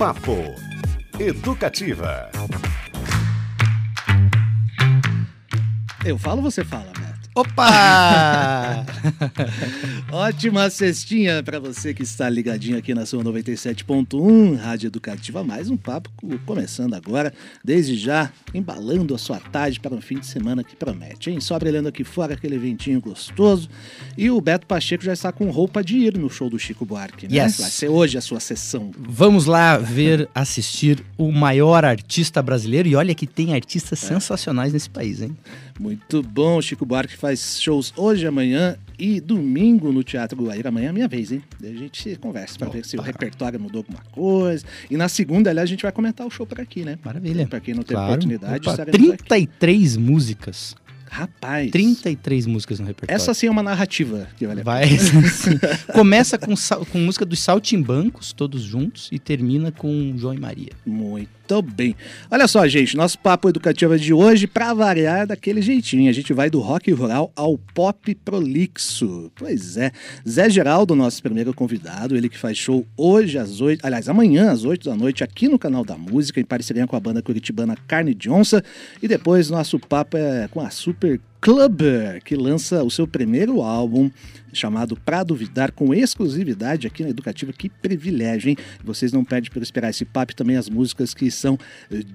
Papo Educativa. Eu falo, você fala. Opa! Ótima cestinha para você que está ligadinho aqui na sua 97.1, Rádio Educativa. Mais um papo começando agora, desde já, embalando a sua tarde para um fim de semana que promete, hein? Só brilhando aqui fora aquele ventinho gostoso. E o Beto Pacheco já está com roupa de ir no show do Chico Buarque, né? Yes. Vai ser hoje a sua sessão. Vamos lá ver, assistir o maior artista brasileiro. E olha que tem artistas sensacionais nesse país, hein? Muito bom, Chico Buarque faz shows hoje, amanhã e domingo no Teatro Guaíra. Amanhã é minha vez, hein? Daí a gente conversa para ver se o repertório mudou alguma coisa. E na segunda, aliás, a gente vai comentar o show por aqui, né? Maravilha. Para quem não teve Claro. oportunidade, Opa, estaremos aqui. 33 músicas. Rapaz, 33 músicas no repertório. essa sim é uma narrativa que vale a. Vai. Começa com, com música dos Saltimbancos, todos juntos, e termina com João e Maria. Muito bem. Olha só, gente, nosso papo educativo de hoje, para variar, é daquele jeitinho. A gente vai do rock rural ao pop prolixo. Pois é. Zé Geraldo, nosso primeiro convidado, ele que faz show hoje às oito, aliás, amanhã às oito da noite, aqui no canal da música, em parceria com a banda curitibana Carne de Onça. E depois nosso papo é com a Super Clubber, que lança o seu primeiro álbum chamado Pra Duvidar, com exclusividade aqui na Educativa. Que privilégio, hein? Vocês não perdem por esperar esse papo também as músicas que são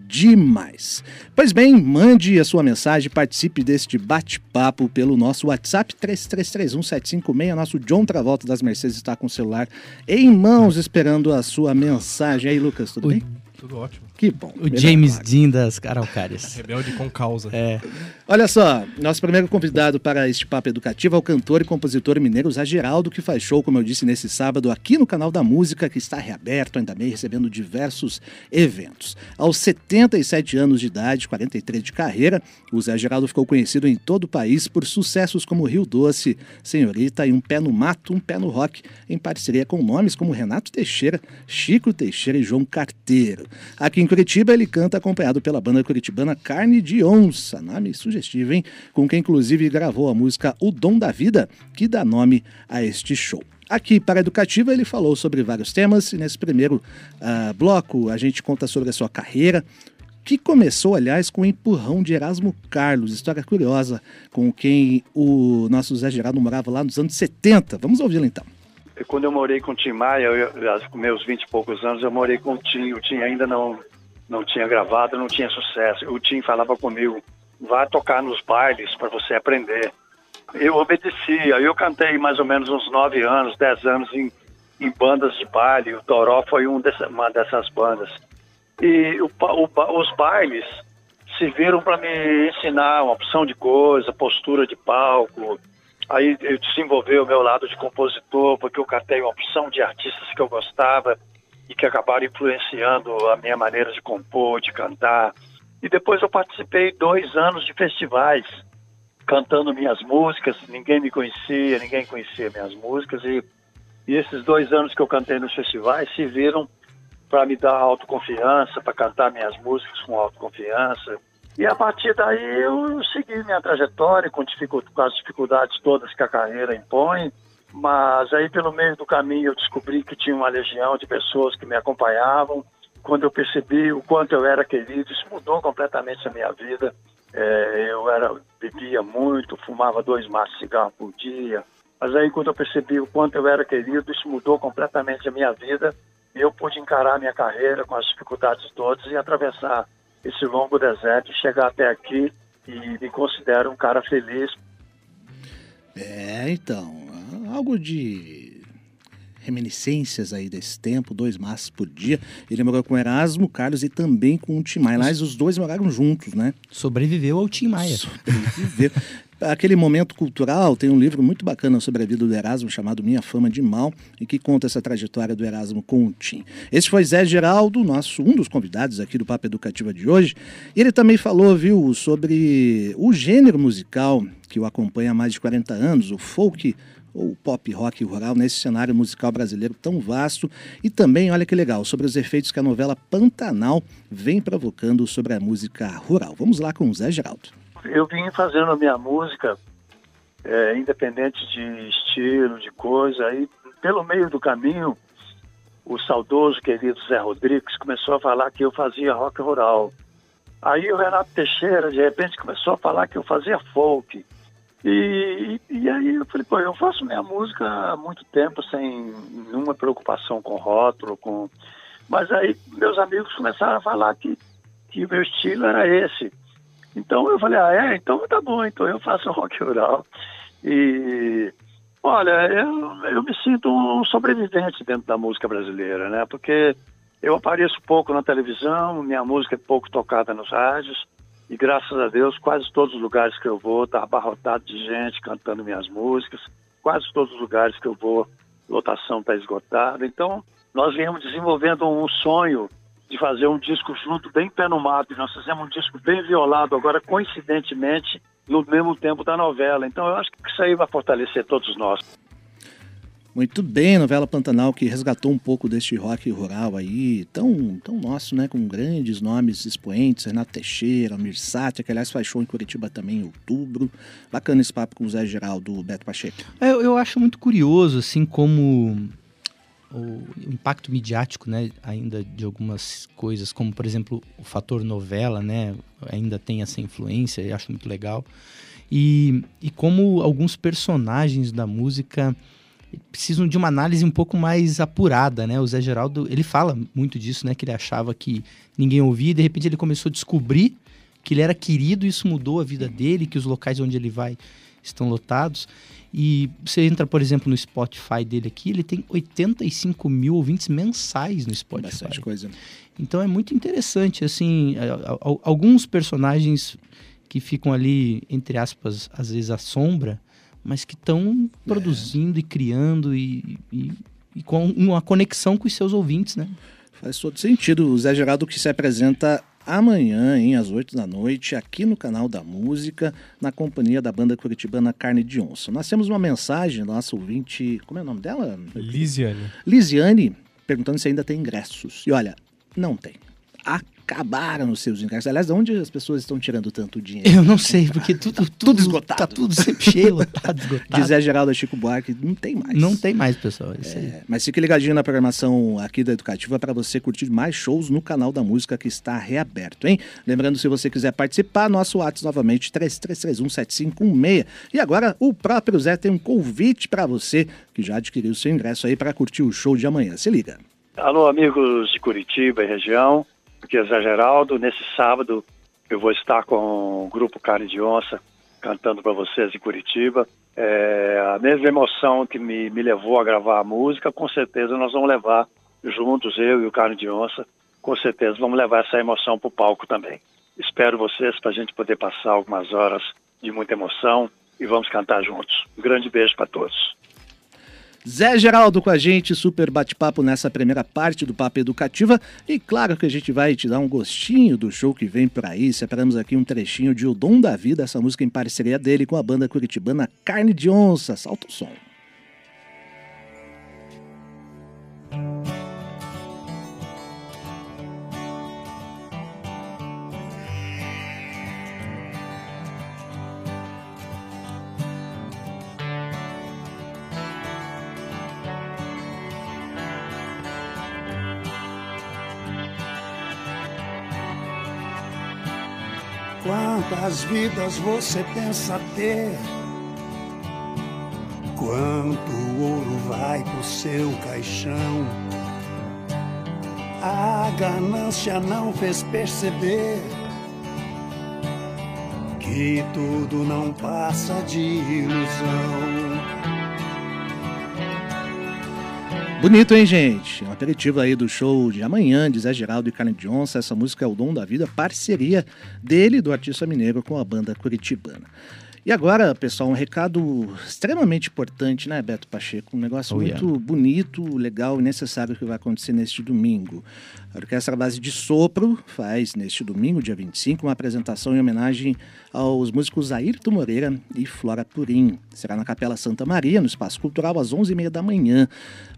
demais. Pois bem, mande a sua mensagem, participe deste bate-papo pelo nosso WhatsApp 33317566. Nosso John Travolta das Mercedes está com o celular em mãos esperando a sua mensagem. E aí, Lucas, tudo O- bem? Tudo ótimo. Que bom. O James claro. Dean das Araucárias. Rebelde com causa. É. Olha só, nosso primeiro convidado para este papo educativo é o cantor e compositor mineiro Zé Geraldo, que faz show, como eu disse, nesse sábado aqui no canal da música, que está reaberto, ainda bem, recebendo diversos eventos. Aos 77 anos de idade, 43 de carreira, o Zé Geraldo ficou conhecido em todo o país por sucessos como Rio Doce, Senhorita e Um Pé no Mato, Um Pé no Rock, em parceria com nomes como Renato Teixeira, Chico Teixeira e João Carteiro. Aqui em Curitiba, ele canta acompanhado pela banda curitibana Carne de Onça, nome sugestivo, hein? Com quem inclusive gravou a música O Dom da Vida, que dá nome a este show. Aqui para a Educativa ele falou sobre vários temas e nesse primeiro ah, bloco a gente conta sobre a sua carreira, que começou, aliás, com o empurrão de Erasmo Carlos, história curiosa, com quem o nosso Zé Geraldo morava lá nos anos 70. Vamos ouvi-lo então. Quando eu morei com o Tim Maia, eu, com meus 20 e poucos anos, eu morei com o Tim. O Tim ainda não, não tinha gravado, não tinha sucesso. O Tim falava comigo, vá tocar nos bailes para você aprender. Eu obedeci, aí eu cantei mais ou menos uns 9 anos, 10 anos em, em bandas de baile. O Toró foi um dessa, uma dessas bandas. E o, o os bailes serviram para me ensinar uma opção de coisa, postura de palco, Aí eu desenvolvi o meu lado de compositor, porque eu cantei uma opção de artistas que eu gostava e que acabaram influenciando a minha maneira de compor, de cantar. E depois eu participei dois anos de festivais, cantando minhas músicas. Ninguém me conhecia, ninguém conhecia minhas músicas. E, e esses dois anos que eu cantei nos festivais serviram para me dar autoconfiança, para cantar minhas músicas com autoconfiança. E a partir daí eu segui minha trajetória com, dificu- com as dificuldades todas que a carreira impõe. Mas aí pelo meio do caminho eu descobri que tinha uma legião de pessoas que me acompanhavam. Quando eu percebi o quanto eu era querido, isso mudou completamente a minha vida. É, eu era bebia muito, fumava dois maços de cigarro por dia. Mas aí quando eu percebi o quanto eu era querido, isso mudou completamente a minha vida. Eu pude encarar minha carreira com as dificuldades todas e atravessar esse longo deserto chegar até aqui e me considero um cara feliz É, então, algo de reminiscências aí desse tempo, dois maços por dia. Ele morou com Erasmo, Carlos e também com o Tim Maia. Aliás, os dois moraram juntos, né? Sobreviveu ao Tim Maia. Sobreviver. Aquele momento cultural, tem um livro muito bacana sobre a vida do Erasmo chamado Minha Fama de Mal, e que conta essa trajetória do Erasmo com o Tim. Esse foi Zé Geraldo, nosso, um dos convidados aqui do Papo Educativa de hoje. E ele também falou, viu, sobre o gênero musical que o acompanha há mais de 40 anos, o folk ou pop rock rural nesse cenário musical brasileiro tão vasto e também, olha que legal, sobre os efeitos que a novela Pantanal vem provocando sobre a música rural. Vamos lá com o Zé Geraldo. eu vim fazendo a minha música, é, independente de estilo, de coisa, aí pelo meio do caminho o saudoso querido Zé Rodrigues começou a falar que eu fazia rock rural. Aí o Renato Teixeira, de repente, começou a falar que eu fazia folk. E, e, aí eu falei, pô, eu faço minha música há muito tempo sem nenhuma preocupação com rótulo, com... Mas aí meus amigos começaram a falar que, que o meu estilo era esse. Então eu falei, ah, é? Então tá bom, então eu faço rock rural. E olha, eu, eu me sinto um sobrevivente dentro da música brasileira, né? Porque eu apareço pouco na televisão, minha música é pouco tocada nos rádios, e graças a Deus, quase todos os lugares que eu vou está abarrotado de gente cantando minhas músicas, quase todos os lugares que eu vou, lotação está esgotada. Então, nós viemos desenvolvendo um sonho de fazer um disco junto, bem pé no mato, e nós fizemos um disco bem violado, agora coincidentemente, no mesmo tempo da novela. Então eu acho que isso aí vai fortalecer todos nós. Muito bem, novela Pantanal que resgatou um pouco deste rock rural aí, tão, tão nosso, né? Com grandes nomes expoentes, Renato Teixeira, Almir que aliás faz show em Curitiba também em outubro. Bacana esse papo com o Zé Geraldo, Beto Pacheco. É, eu, eu acho muito curioso, assim, como o impacto midiático, né, ainda de algumas coisas, como por exemplo o fator novela, né, ainda tem essa influência, e acho muito legal. E, e como alguns personagens da música precisam de uma análise um pouco mais apurada, né? O Zé Geraldo, ele fala muito disso, né, que ele achava que ninguém ouvia, e de repente ele começou a descobrir que ele era querido, e isso mudou a vida dele, que os locais onde ele vai estão lotados. E você entra, por exemplo, no Spotify dele aqui, ele tem 85 mil ouvintes mensais no Spotify. Bastante coisa. Então é muito interessante, assim, alguns personagens que ficam ali, entre aspas, às vezes à sombra, mas que estão é. produzindo e criando e, e, e, com uma conexão com os seus ouvintes, né? Faz todo sentido. O Zé Geraldo que se apresenta amanhã, hein, às 8 da noite, aqui no canal da Música, na companhia da banda curitibana Carne de Onça. Nós temos uma mensagem da nossa ouvinte, como é o nome dela? Lisiane. Lisiane, perguntando se ainda tem ingressos. E olha, não tem. Acabaram os seus ingressos. Aliás, de onde as pessoas estão tirando tanto dinheiro? Eu não sei, porque tudo, tudo, tudo esgotado. Tá tudo sempre cheio, lotado, esgotado. Dizer Geraldo Chico Buarque, não tem mais. Não tem mais, pessoal. É, mas fique ligadinho na programação aqui da Educativa para você curtir mais shows no canal da música que está reaberto, hein? Lembrando, se você quiser participar, nosso WhatsApp novamente, 33317516. E agora, o próprio Zé tem um convite para você que já adquiriu seu ingresso aí para curtir o show de amanhã. Se liga. Alô, amigos de Curitiba e região aqui é Zé Geraldo. Nesse sábado eu vou estar com o grupo Carne de Onça cantando para vocês em Curitiba. É, a mesma emoção que me, me levou a gravar a música, com certeza nós vamos levar juntos, eu e o Carne de Onça, com certeza vamos levar essa emoção para o palco também. Espero vocês para a gente poder passar algumas horas de muita emoção e vamos cantar juntos. Um grande beijo para todos. Zé Geraldo com a gente, super bate-papo nessa primeira parte do Papo Educativa. E claro que a gente vai te dar um gostinho do show que vem por aí. Separamos aqui um trechinho de O Dom da Vida, essa música em parceria dele com a banda curitibana Carne de Onça. Salta o som. Quantas vidas você pensa ter? Quanto ouro vai pro seu caixão? A ganância não fez perceber que tudo não passa de ilusão. Bonito, hein, gente? Um aperitivo aí do show de amanhã de Zé Geraldo e Carne Johnson. Essa música é o Dom da Vida, parceria dele, do artista mineiro, com a banda curitibana. E agora, pessoal, um recado extremamente importante, né, Beto Pacheco? Um negócio oh, muito yeah. bonito, legal e necessário que vai acontecer neste domingo. A Orquestra Base de Sopro faz, neste domingo, dia 25, uma apresentação em homenagem aos músicos Ayrton Moreira e Flora Purim. Será na Capela Santa Maria, no Espaço Cultural, às 11h30 da manhã.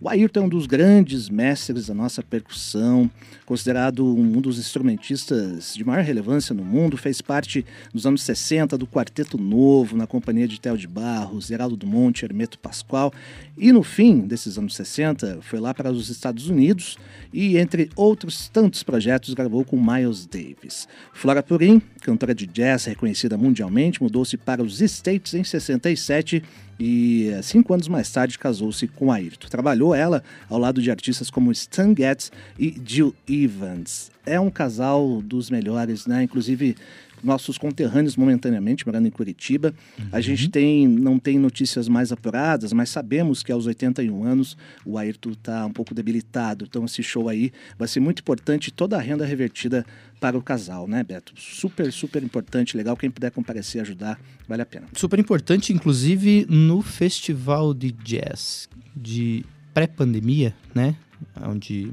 O Ayrton é um dos grandes mestres da nossa percussão, considerado um dos instrumentistas de maior relevância no mundo, fez parte nos anos 60 do Quarteto Novo, novo, na companhia de Theo de Barros, Geraldo Monte, Hermeto Pascoal. E no fim desses anos 60, foi lá para os Estados Unidos e, entre outros tantos projetos, gravou com Miles Davis. Flora Purim, cantora de jazz reconhecida mundialmente, mudou-se para os States em 67 e cinco anos mais tarde casou-se com Ayrton. Trabalhou ela ao lado de artistas como Stan Getz e Jill Evans. É um casal dos melhores, né? Inclusive nossos conterrâneos momentaneamente morando em Curitiba. Uhum. A gente tem, não tem notícias mais apuradas, mas sabemos que aos 81 anos o Ayrton está um pouco debilitado. Então esse show aí vai ser muito importante, toda a renda revertida para o casal, né, Beto? Super, super importante, legal. Quem puder comparecer, ajudar, vale a pena. Super importante, inclusive no festival de jazz de pré-pandemia, né? Onde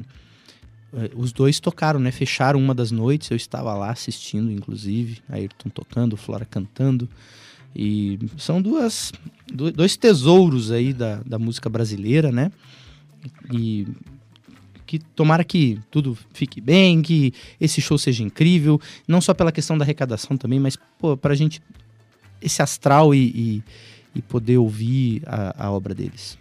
é, os dois tocaram, né? Fecharam uma das noites, eu estava lá assistindo, inclusive, Ayrton tocando, Flora cantando. E são duas, dois tesouros aí da, da música brasileira, né? E que tomara que tudo fique bem, que esse show seja incrível, não só pela questão da arrecadação também, mas pô, pra gente esse astral e, e, e poder ouvir a, a obra deles.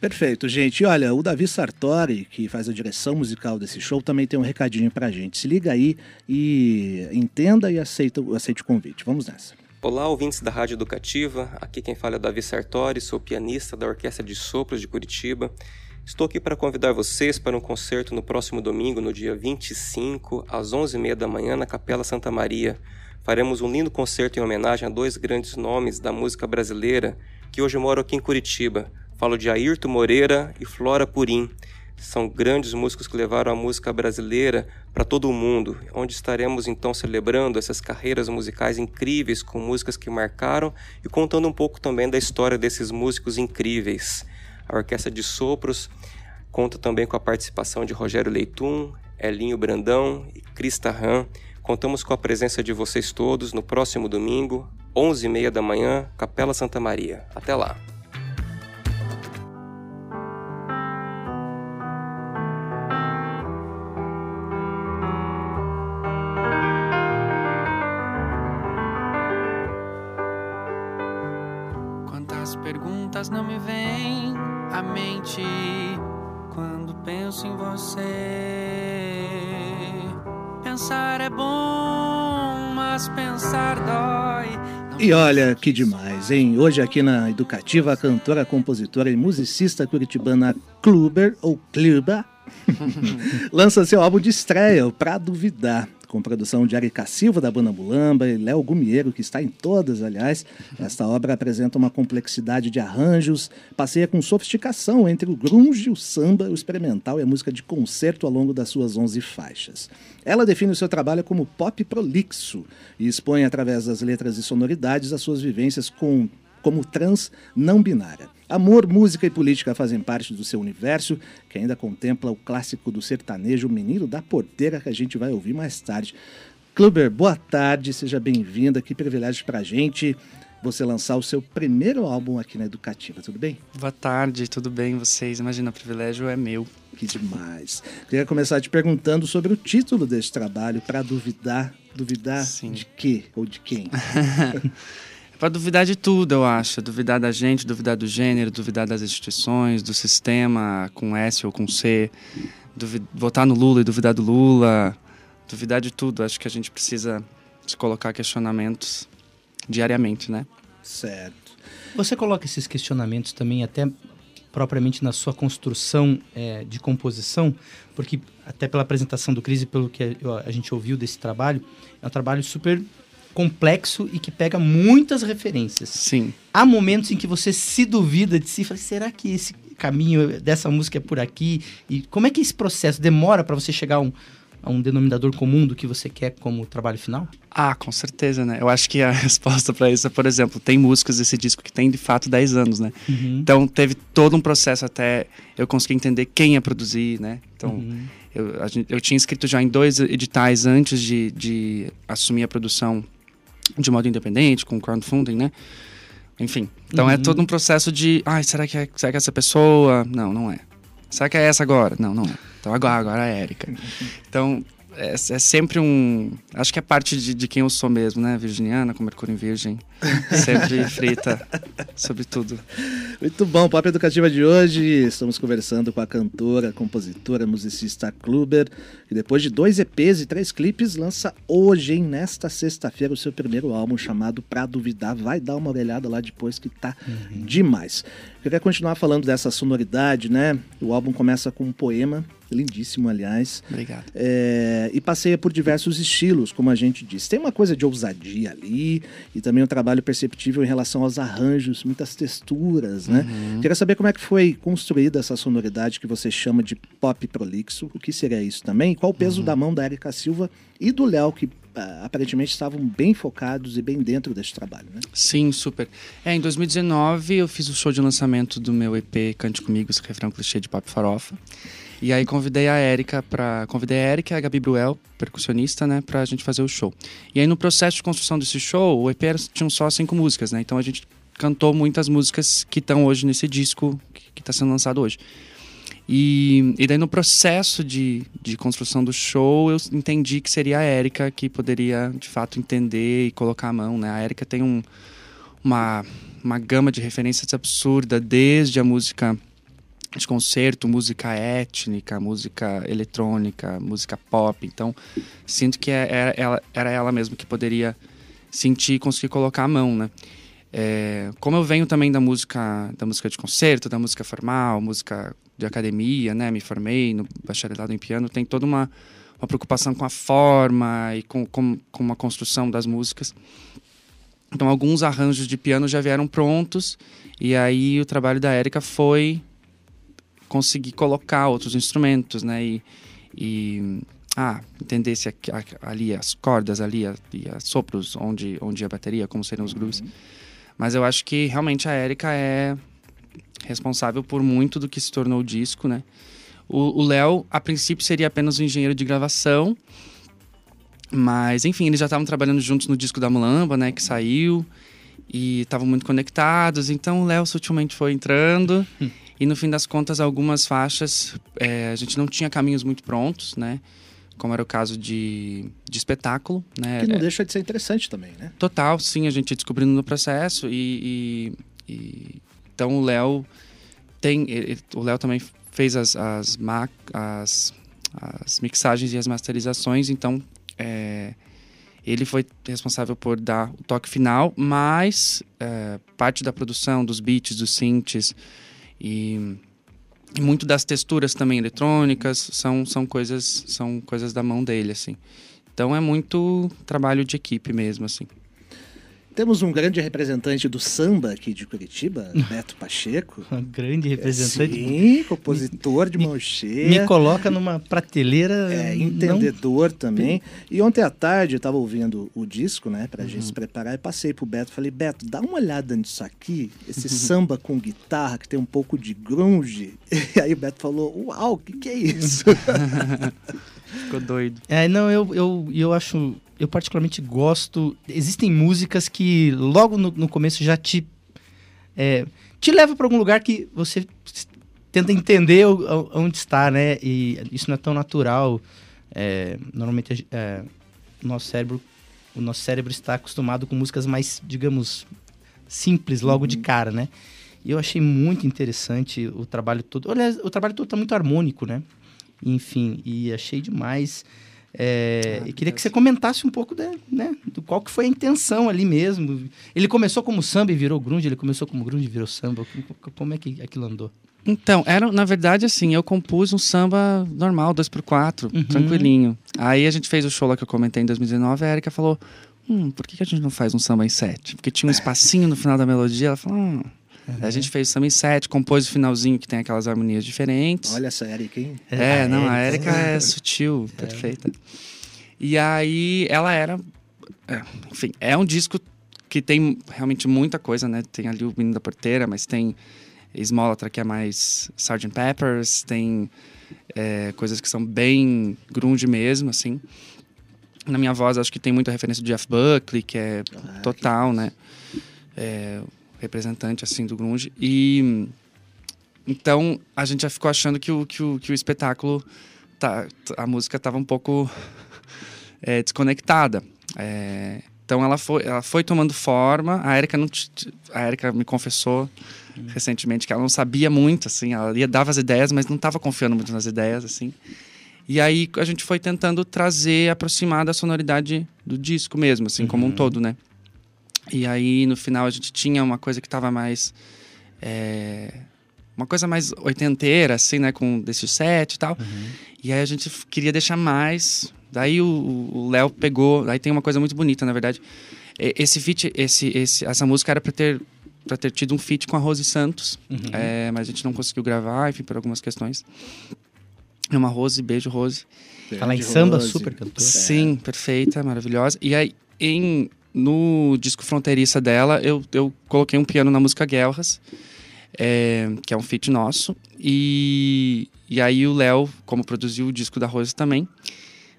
Perfeito, gente. Olha, o Davi Sartori, que faz a direção musical desse show, também tem um recadinho pra gente. Se liga aí e entenda e aceita, aceite o convite. Vamos nessa. Olá, ouvintes da Rádio Educativa. Aqui quem fala é o Davi Sartori, sou pianista da Orquestra de Sopros de Curitiba. Estou aqui para convidar vocês para um concerto no próximo domingo, no dia 25, às 11h30 da manhã, na Capela Santa Maria. Faremos um lindo concerto em homenagem a dois grandes nomes da música brasileira que hoje moram aqui em Curitiba, Falo de Ayrton Moreira e Flora Purim. São grandes músicos que levaram a música brasileira para todo o mundo, onde estaremos então celebrando essas carreiras musicais incríveis com músicas que marcaram e contando um pouco também da história desses músicos incríveis. A Orquestra de Sopros conta também com a participação de Rogério Leitum, Elinho Brandão e Crista Ram. Contamos com a presença de vocês todos no próximo domingo, 11h30 da manhã, Capela Santa Maria. Até lá! Não me vêm à mente quando penso em você. Pensar é bom, mas pensar dói. E olha que demais, hein? Hoje aqui na Educativa, a cantora, compositora e musicista curitibana Kluber, ou Kluba, lança seu álbum de estreia, Pra Duvidar com produção de Arica Silva, da Banda Mulamba, e Léo Gumiero, que está em todas, aliás. Esta obra apresenta uma complexidade de arranjos, passeia com sofisticação entre o grunge, o samba, o experimental e a música de concerto ao longo das suas 11 faixas. Ela define o seu trabalho como pop prolixo e expõe, através das letras e sonoridades, as suas vivências com, como trans não binária. Amor, música e política fazem parte do seu universo, que ainda contempla o clássico do sertanejo O Menino da Porteira, que a gente vai ouvir mais tarde. Kluber, boa tarde, seja bem-vinda, que privilégio para a gente você lançar o seu primeiro álbum aqui na Educativa, tudo bem? Boa tarde, tudo bem vocês? Imagina, o privilégio é meu. Que demais. Queria começar te perguntando sobre o título desse trabalho, para duvidar. Duvidar Sim. de quê ou de quem? para duvidar de tudo, eu acho. Duvidar da gente, duvidar do gênero, duvidar das instituições, do sistema com S ou com C. Duvid... Votar no Lula e duvidar do Lula. Duvidar de tudo. Acho que a gente precisa se colocar questionamentos diariamente, né? Certo. Você coloca esses questionamentos também até propriamente na sua construção é, de composição, porque até pela apresentação do Cris e pelo que a gente ouviu desse trabalho, é um trabalho super complexo e que pega muitas referências. Sim. Há momentos em que você se duvida de si, fala, será que esse caminho dessa música é por aqui? E como é que esse processo demora para você chegar a um, a um denominador comum do que você quer como trabalho final? Ah, com certeza, né? Eu acho que a resposta para isso é, por exemplo, tem músicas desse disco que tem de fato 10 anos, né? Uhum. Então teve todo um processo até eu conseguir entender quem ia produzir, né? Então uhum. eu, eu tinha escrito já em dois editais antes de, de assumir a produção de modo independente, com crowdfunding, né? Enfim. Então é uhum. é todo um processo de, ai, será que é, será que é essa pessoa? Não, não é. Será que é essa agora? Não, não é. Então agora, agora é a Erika. Então é, é, sempre um. Acho que é parte de, de, quem eu sou mesmo, né? Virginiana, com Mercúrio em Virgem. Sempre frita sobre tudo. Muito bom, Papo Educativa de hoje. Estamos conversando com a cantora, compositora, musicista Kluber, que depois de dois EPs e três clipes, lança hoje, hein, nesta sexta-feira, o seu primeiro álbum chamado Pra Duvidar. Vai dar uma orelhada lá depois que tá uhum. demais. Eu queria continuar falando dessa sonoridade, né? O álbum começa com um poema lindíssimo, aliás. Obrigado. É, e passeia por diversos estilos, como a gente disse. Tem uma coisa de ousadia ali e também um trabalho perceptível em relação aos arranjos, muitas texturas, né? Uhum. Queria saber como é que foi construída essa sonoridade que você chama de pop prolixo. O que seria isso também? Qual o peso uhum. da mão da Erika Silva e do Léo, que ah, aparentemente estavam bem focados e bem dentro desse trabalho, né? Sim, super. É, em 2019 eu fiz o show de lançamento do meu EP Cante Comigo, esse refrão clichê de pop farofa. E aí convidei a Érica para convidei a Érica e a Gabi Bruel, percussionista, né, pra gente fazer o show. E aí no processo de construção desse show, o EP tinha só cinco músicas, né? Então a gente cantou muitas músicas que estão hoje nesse disco que está sendo lançado hoje. E, e daí no processo de, de construção do show, eu entendi que seria a Érica que poderia, de fato, entender e colocar a mão, né? A Érica tem um, uma, uma gama de referências absurda, desde a música de concerto, música étnica, música eletrônica, música pop. Então, sinto que era é, é, ela, era ela mesma que poderia sentir e conseguir colocar a mão, né? É, como eu venho também da música, da música de concerto, da música formal, música de academia, né? Me formei no bacharelado em piano, tem toda uma, uma preocupação com a forma e com, com, com uma construção das músicas. Então, alguns arranjos de piano já vieram prontos, e aí o trabalho da Érica foi conseguir colocar outros instrumentos, né? E, e ah, entender se ali as cordas, ali as sopros, onde, onde a bateria, como seriam os grooves. Uhum. Mas eu acho que realmente a Érica é responsável por muito do que se tornou o disco, né? O Léo, a princípio, seria apenas um engenheiro de gravação, mas enfim, eles já estavam trabalhando juntos no disco da Mulamba, né? Que saiu e estavam muito conectados. Então o Léo sutilmente foi entrando. E no fim das contas, algumas faixas é, a gente não tinha caminhos muito prontos, né? Como era o caso de, de espetáculo, né? Que não deixa de ser interessante também, né? Total, sim, a gente descobrindo no processo. E, e, e então o Léo tem. Ele, o Léo também fez as, as, as, as mixagens e as masterizações, então é, ele foi responsável por dar o toque final, mas é, parte da produção, dos beats, dos synths, e, e muito das texturas também eletrônicas são, são coisas são coisas da mão dele assim. Então é muito trabalho de equipe mesmo assim. Temos um grande representante do samba aqui de Curitiba, Beto Pacheco. Um grande representante. Sim, compositor de mão cheia. Me coloca numa prateleira. É, entendedor não... também. E ontem à tarde eu estava ouvindo o disco, né, pra uhum. gente se preparar, e passei pro Beto falei, Beto, dá uma olhada nisso aqui, esse uhum. samba com guitarra que tem um pouco de grunge. E aí o Beto falou, uau, o que, que é isso? Ficou doido. É, não, eu, eu, eu acho eu particularmente gosto. Existem músicas que logo no, no começo já te. É, te leva para algum lugar que você tenta entender onde está, né? E isso não é tão natural. É, normalmente é, o nosso cérebro o nosso cérebro está acostumado com músicas mais, digamos, simples logo uhum. de cara, né? E eu achei muito interessante o trabalho todo. Aliás, o trabalho todo está muito harmônico, né? Enfim, e achei demais. É, ah, e queria que você comentasse um pouco de, né, do qual que foi a intenção ali mesmo. Ele começou como samba e virou grunge, ele começou como grunge e virou samba. Como é que aquilo andou? Então, era, na verdade, assim, eu compus um samba normal, 2x4, uhum. tranquilinho. Aí a gente fez o show lá que eu comentei em 2019, a Erika falou, hum, por que, que a gente não faz um samba em sete? Porque tinha um espacinho no final da melodia, ela falou, hum, Uhum. A gente fez em sete, compôs o finalzinho que tem aquelas harmonias diferentes. Olha essa Erika, hein? É, a não, a Erika é sutil, é. perfeita. E aí ela era. É, enfim, é um disco que tem realmente muita coisa, né? Tem ali o Menino da Porteira, mas tem Smolatra, que é mais Sgt. Peppers, tem é, coisas que são bem grunge mesmo, assim. Na minha voz, acho que tem muita referência do Jeff Buckley, que é ah, total, que né? É, representante assim do grunge e então a gente já ficou achando que o, que o, que o espetáculo tá, a música tava um pouco é, desconectada. É, então ela foi, ela foi tomando forma. A Erika não a Erika me confessou uhum. recentemente que ela não sabia muito assim, ela ia dava as ideias, mas não estava confiando muito nas ideias assim. E aí a gente foi tentando trazer, aproximar da sonoridade do disco mesmo, assim, uhum. como um uhum. todo, né? E aí no final a gente tinha uma coisa que estava mais é, uma coisa mais oitenteira, assim, né? Com desse set e tal. Uhum. E aí a gente queria deixar mais. Daí o Léo pegou. Aí tem uma coisa muito bonita, na verdade. Esse feat, esse, esse, essa música era para ter para ter tido um feat com a Rose Santos, uhum. é, mas a gente não conseguiu gravar, enfim, por algumas questões. É uma Rose, beijo Rose. Fala em samba, Rose. super cantora. Sim, perfeita, maravilhosa. E aí, em, no disco Fronteiriça dela, eu, eu coloquei um piano na música Guerras é, que é um feat nosso. E, e aí o Léo, como produziu o disco da Rose também,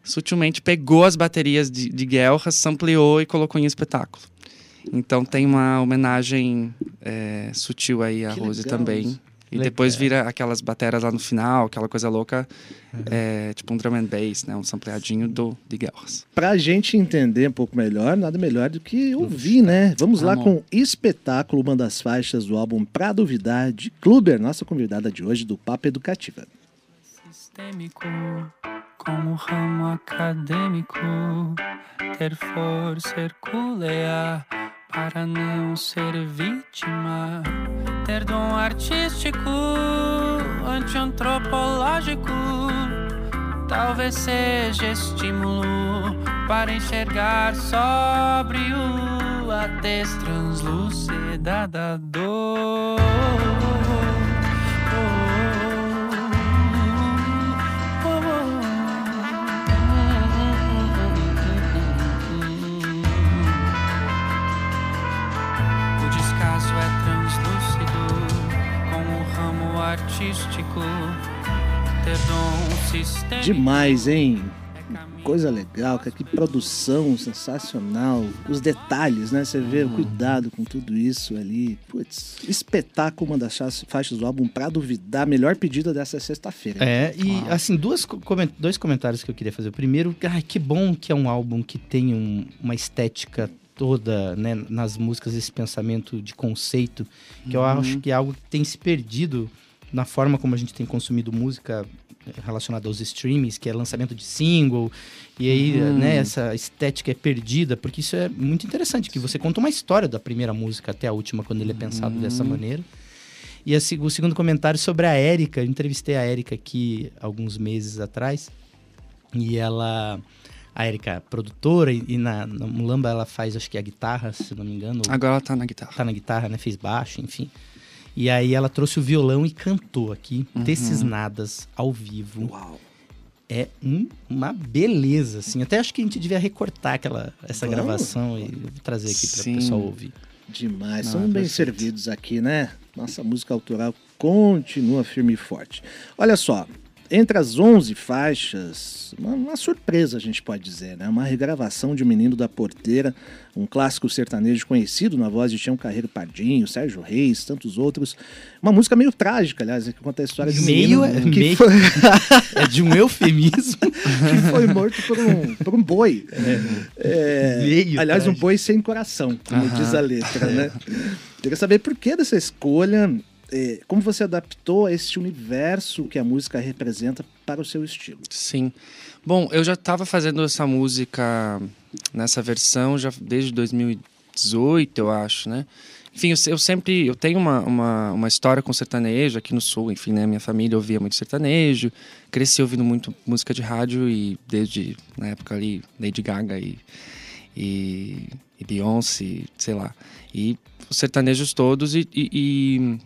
sutilmente pegou as baterias de, de Guelra, sampleou e colocou em espetáculo. Então tem uma homenagem é, sutil aí à Rose também. E Legal. depois vira aquelas bateras lá no final, aquela coisa louca, uhum. é, tipo um drum and bass, né? Um sampleadinho do, de Guerras. Pra gente entender um pouco melhor, nada melhor do que ouvir, né? Vamos lá com Espetáculo, uma das faixas do álbum Pra Duvidar, de Kluber, nossa convidada de hoje do Papo Educativa. Sistêmico, como ramo acadêmico, ter força hercúlea para não ser vítima, ter dom artístico, antiantropológico, talvez seja estímulo para enxergar sóbrio a tez translúcida da dor. Artístico, ter dom sistêmico. Demais, hein? Coisa legal, que produção sensacional. Os detalhes, né? Você vê uhum. o cuidado com tudo isso ali. Putz, espetáculo, uma das faixas do álbum pra duvidar. Melhor pedida dessa sexta-feira. É, e ah. assim, duas, dois comentários que eu queria fazer. O primeiro, ai, que bom que é um álbum que tem um, uma estética toda né, nas músicas esse pensamento de conceito que uhum. eu acho que é algo que tem se perdido na forma como a gente tem consumido música eh, relacionada aos streamings, que é lançamento de single, e aí, uhum. né, essa estética é perdida, porque isso é muito interessante, que você conta uma história da primeira música até a última, quando ele é pensado uhum. dessa maneira. E a, o segundo comentário sobre a Érica, eu entrevistei a Érica aqui alguns meses atrás, e ela... A Érica é produtora, e, e na, na Mulamba ela faz, acho que a guitarra, se não me engano. Agora ela tá na guitarra. Tá na guitarra, né? Fez baixo, enfim. E aí ela trouxe o violão e cantou aqui, uhum. desses nadas, ao vivo. Uau. É um, uma beleza, assim. Até acho que a gente devia recortar aquela, essa Vamos. gravação e trazer aqui para o pessoal ouvir. Demais. São bem servidos aqui, né? Nossa música autoral continua firme e forte. Olha só, entre as 11 faixas, uma, uma, surpresa a gente pode dizer, né? Uma regravação de O Menino da Porteira, um clássico sertanejo conhecido na voz de Tião Carreiro Pardinho, Sérgio Reis, tantos outros. Uma música meio trágica, aliás, que conta a história de um meio, menino é, que meio, foi... é de um eufemismo que foi morto por um, por um boi. É, é, meio aliás, trágico. um boi sem coração, como diz a letra, né? Queria saber por que dessa escolha é, como você adaptou esse universo que a música representa para o seu estilo? Sim. Bom, eu já estava fazendo essa música nessa versão já desde 2018, eu acho, né? Enfim, eu, sempre eu tenho uma, uma, uma, história com sertanejo aqui no sul, enfim, né? Minha família ouvia muito sertanejo, cresci ouvindo muito música de rádio e desde na época ali Lady Gaga e, e, e Beyoncé, sei lá, e os sertanejos todos e, e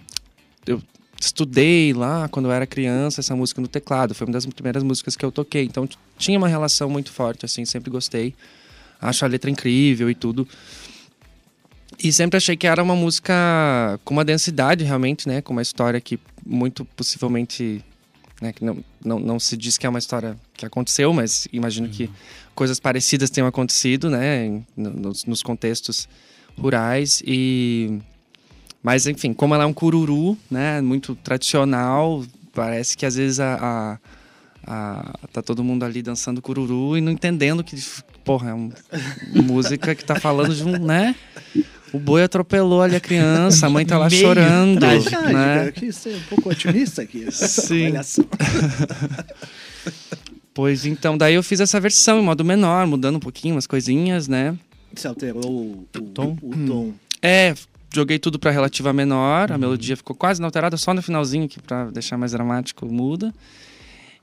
eu estudei lá quando eu era criança essa música no teclado. Foi uma das primeiras músicas que eu toquei. Então tinha uma relação muito forte, assim, sempre gostei. Acho a letra incrível e tudo. E sempre achei que era uma música com uma densidade realmente, né? Com uma história que muito possivelmente. Né, que não, não, não se diz que é uma história que aconteceu, mas imagino uhum. que coisas parecidas tenham acontecido, né? Nos, nos contextos rurais. E mas, enfim, como ela é um cururu, né? Muito tradicional, parece que às vezes a, a, a- tá todo mundo ali dançando cururu e não entendendo que, porra, é um- música que tá falando de um, né? O boi atropelou ali a criança, a mãe tá lá Meio chorando, trágico, Ah, né? aqui ser um pouco otimista aqui. Sim. Pois então, daí eu fiz essa versão em modo menor, mudando um pouquinho umas coisinhas, né? Você alterou o, o tom? O tom. É, joguei tudo pra relativa menor, a melodia ficou quase inalterada, só no finalzinho que pra deixar mais dramático muda.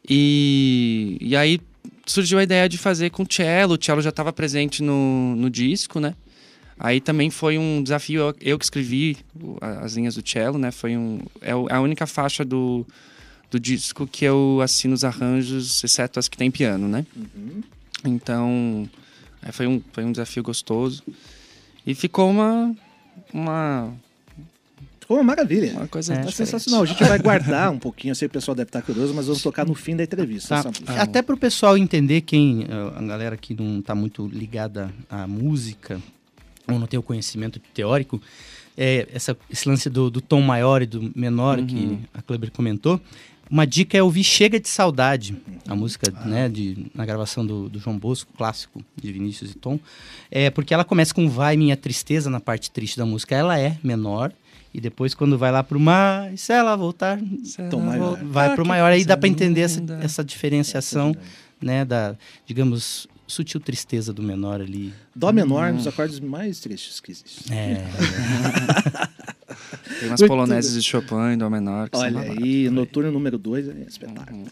E, e aí surgiu a ideia de fazer com cello, o cello já estava presente no, no disco, né? Aí também foi um desafio, eu, eu que escrevi as linhas do cello, né? Foi um, é o- a única faixa do, do disco que eu assino os arranjos, exceto as que tem piano, né? Então, é, foi, um, foi um desafio gostoso. E ficou uma, uma, Ficou uma maravilha. uma coisa É. Tá sensacional. A gente vai guardar um pouquinho, eu sei que o pessoal deve estar curioso, mas vamos tocar no fim da entrevista. Tá. essa música. Até para o pessoal entender, quem eh, a galera que não está muito ligada à música ou não tem o conhecimento teórico, é, essa, esse lance do, do tom maior e do menor que a Kleber comentou. Uma dica é ouvir Chega de Saudade, a música né, de, na gravação do, do João Bosco, clássico de Vinícius e Tom. É, porque ela começa com Vai Minha Tristeza na parte triste da música, ela é menor. E depois, quando vai lá pro mar, e se ela voltar, Tom maior. vai pro maior. Aí dá para entender essa, essa diferenciação, né, da, digamos, sutil tristeza do menor ali. Dó menor, um dos acordes mais tristes que existem. É, Tem umas poloneses de Chopin, Dó menor. Que Olha aí, noturno número 2 é espetáculo.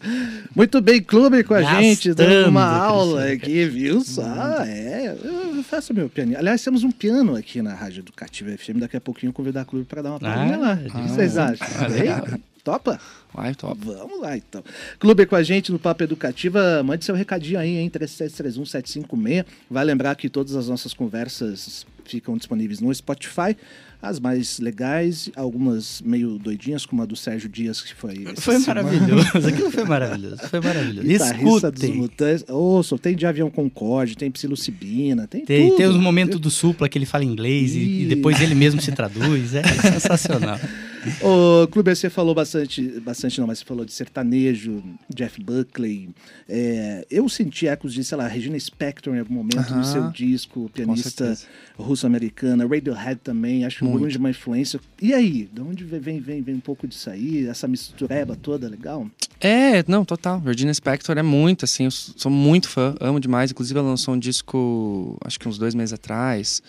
Muito bem, clube com a Gastando, gente, dando uma aula aqui, viu só? É, eu faço meu piano. Aliás, temos um piano aqui na Rádio Educativa FM. Daqui a pouquinho eu convidar a clube para dar uma palhinha Ah, lá. O que vocês acham? Hein? Topa? Vai, top. Vamos lá, então. Clube com a gente no Papo Educativa. Mande seu recadinho aí, hein? 3731-756. Vai lembrar que todas as nossas conversas ficam disponíveis no Spotify. As mais legais, algumas meio doidinhas, como a do Sérgio Dias, que foi. foi semana. maravilhoso. Aquilo foi maravilhoso. Foi maravilhoso. Guitarrista dos. Mutantes. Ouçam, tem de avião Concorde, tem psilocibina, tem, Tem, tudo. tem os momentos do supla que ele fala inglês e, e depois ele mesmo se traduz. É sensacional. O Clube você falou bastante, bastante não, mas você falou de sertanejo, Jeff Buckley. É, eu senti ecos de, sei lá, Regina Spector em algum momento no Aham. seu disco, pianista russo-americana, Radiohead também, acho Muito. grunge é uma influência. E aí, de onde vem, vem, vem um pouco disso aí? Essa mistureba toda legal? É, não, total. Virginia Spector é muito, assim, eu sou muito fã, amo demais. Inclusive, ela lançou um disco, acho que uns dois meses atrás,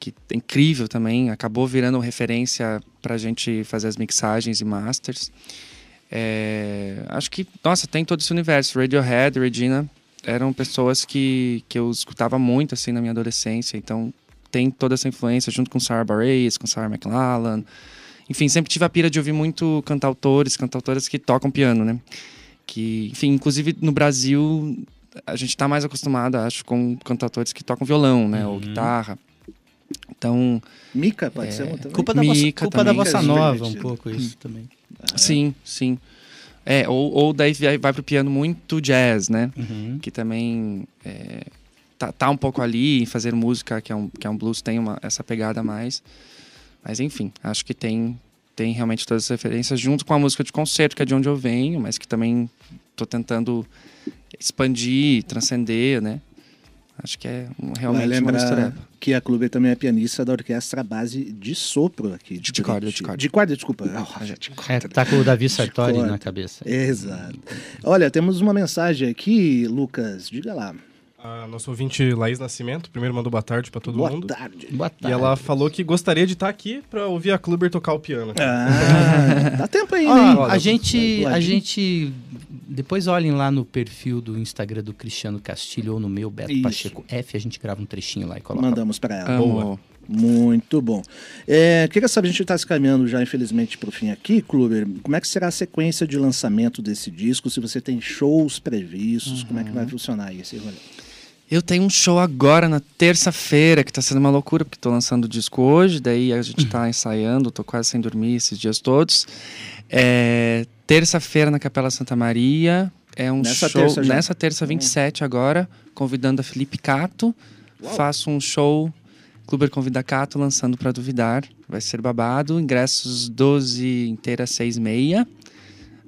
que é incrível também. Acabou virando referência pra gente fazer as mixagens e masters. É, acho que, nossa, tem todo esse universo. Radiohead, Regina, eram pessoas que, que eu escutava muito, assim, na minha adolescência. Então, tem toda essa influência, junto com Sarah Bareilles, com Sarah McLachlan. Enfim, sempre tive a pira de ouvir muito cantautores, cantautoras que tocam piano, né? Que, enfim, inclusive no Brasil, a gente tá mais acostumado, acho, com cantautores que tocam violão, né? Ou guitarra. Então, Mica, pode ser uma também. Culpa da, Mica culpa da bossa É nova, um pouco isso também. sim, sim. É, ou, ou daí vai, vai pro piano muito jazz, né? Uhum. que também é, tá, tá um pouco ali em fazer música que é um, que é um blues tem uma, essa pegada mais mas enfim acho que tem tem realmente todas as referências junto com a música de concerto que é de onde eu venho mas que também tô tentando expandir transcender né acho que é um- Vai realmente uma mistureba que a Clube também é pianista da orquestra base de sopro aqui. De, De corda, de corda. De corda, desculpa. Oh, já de corda. É, tá com o Davi Sartori na cabeça. Exato. Olha, temos uma mensagem aqui, Lucas. Diga lá. A nossa ouvinte Laís Nascimento, primeiro mandou boa tarde pra todo Boa mundo. tarde. Boa E tarde. ela falou que gostaria de estar aqui pra ouvir a Kluber tocar o piano. Ah, dá tempo ainda, Ó, hein? a gente, a gente depois olhem lá no perfil do Instagram do Cristiano Castilho ou no meu Beto Isso. Pacheco F, a gente grava um trechinho lá e coloca. Mandamos para ela. Amo. Muito bom. É, queria saber, a gente está se caminhando já, infelizmente, para o fim aqui, Kluber. Como é que será a sequência de lançamento desse disco? Se você tem shows previstos, como é que vai funcionar esse rolê? Eu tenho um show agora na terça-feira, que tá sendo uma loucura, porque tô lançando o disco hoje, daí a gente tá ensaiando, tô quase sem dormir esses dias todos. É, terça-feira na Capela Santa Maria. É um Nessa show. terça já? nessa terça 27 agora, convidando a Felipe Cato. Faço um show. Cluber convida Cato, lançando para duvidar. Vai ser babado. Ingressos 12 inteira, 6 meia.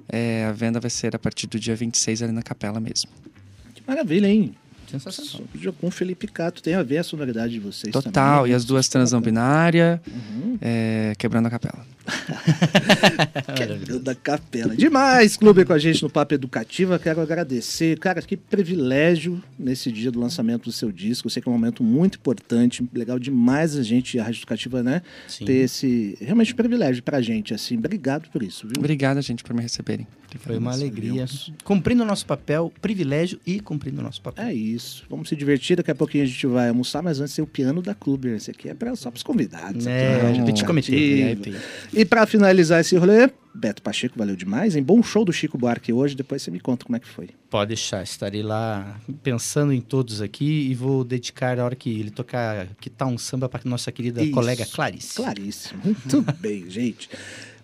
É, a venda vai ser a partir do dia 26 ali na capela mesmo. Que maravilha, hein? Sensacional. Com o Felipe Cato tem a ver a sonoridade de vocês Total, também. e as duas trans não binária, Uhum. é, quebrando a capela. Quebrando a capela. Demais, clube com a gente no Papo Educativa. Quero agradecer. Cara, que privilégio nesse dia do lançamento do seu disco. Eu sei que é um momento muito importante. Legal demais a gente, a Rádio Educativa, né? Sim. Ter esse realmente privilégio pra gente. Assim, obrigado por isso, viu? Obrigada, gente, por me receberem. Foi uma alegria. Cumprindo o nosso papel, privilégio e cumprindo o nosso papel. É isso. Vamos se divertir. Daqui a pouquinho a gente vai almoçar, mas antes tem o piano da Clube. Esse aqui é pra, só pros convidados. É, gente cometeu. Educativa. E pra finalizar esse rolê, Beto Pacheco, valeu demais, hein? Bom show do Chico Buarque hoje, depois você me conta como é que foi. Pode deixar, estarei lá pensando em todos aqui e vou dedicar a hora que ele tocar que tá um samba para nossa querida Isso. colega Clarice. Claríssimo. Muito bem, gente.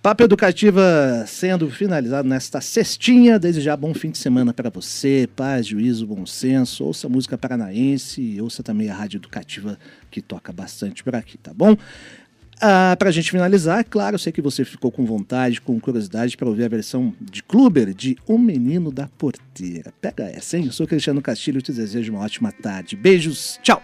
Papo Educativa sendo finalizado nesta cestinha. Desde já, bom fim de semana para você. Paz, juízo, bom senso. Ouça música paranaense e ouça também a Rádio Educativa que toca bastante por aqui, tá bom? Ah, para a gente finalizar, claro, eu sei que você ficou com vontade, com curiosidade para ouvir a versão de Kluber de O Menino da Porteira. Pega essa, hein? Eu sou Cristiano Castilho e te desejo uma ótima tarde. Beijos, tchau!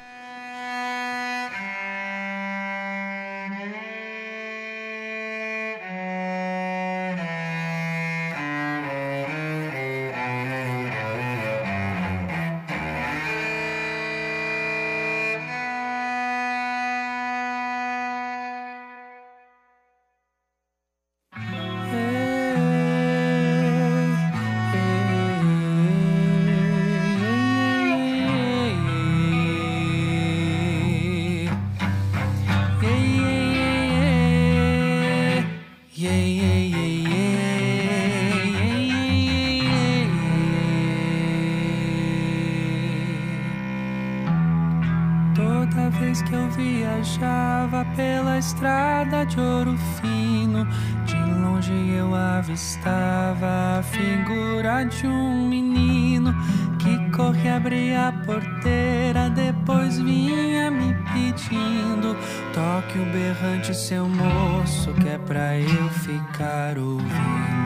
Avistava a figura de um menino que corre abrir a porteira, depois vinha me pedindo: toque o berrante, seu moço, que é pra eu ficar ouvindo.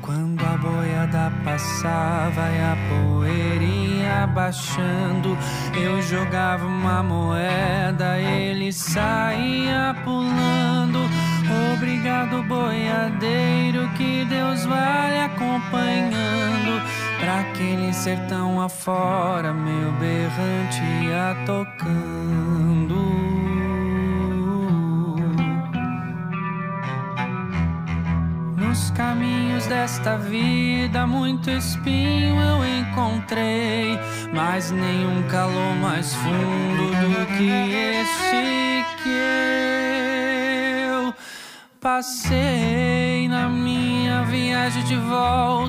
Quando a boiada passava e a poeira ia baixando, eu jogava uma moeda, ele saía pulando. Obrigado, boiadeiro, que Deus vai acompanhando. Pra aquele sertão afora, meu berrante ia tocando. Nos caminhos desta vida, muito espinho eu encontrei, mas nenhum calor mais fundo do que este que passei na minha viagem de volta.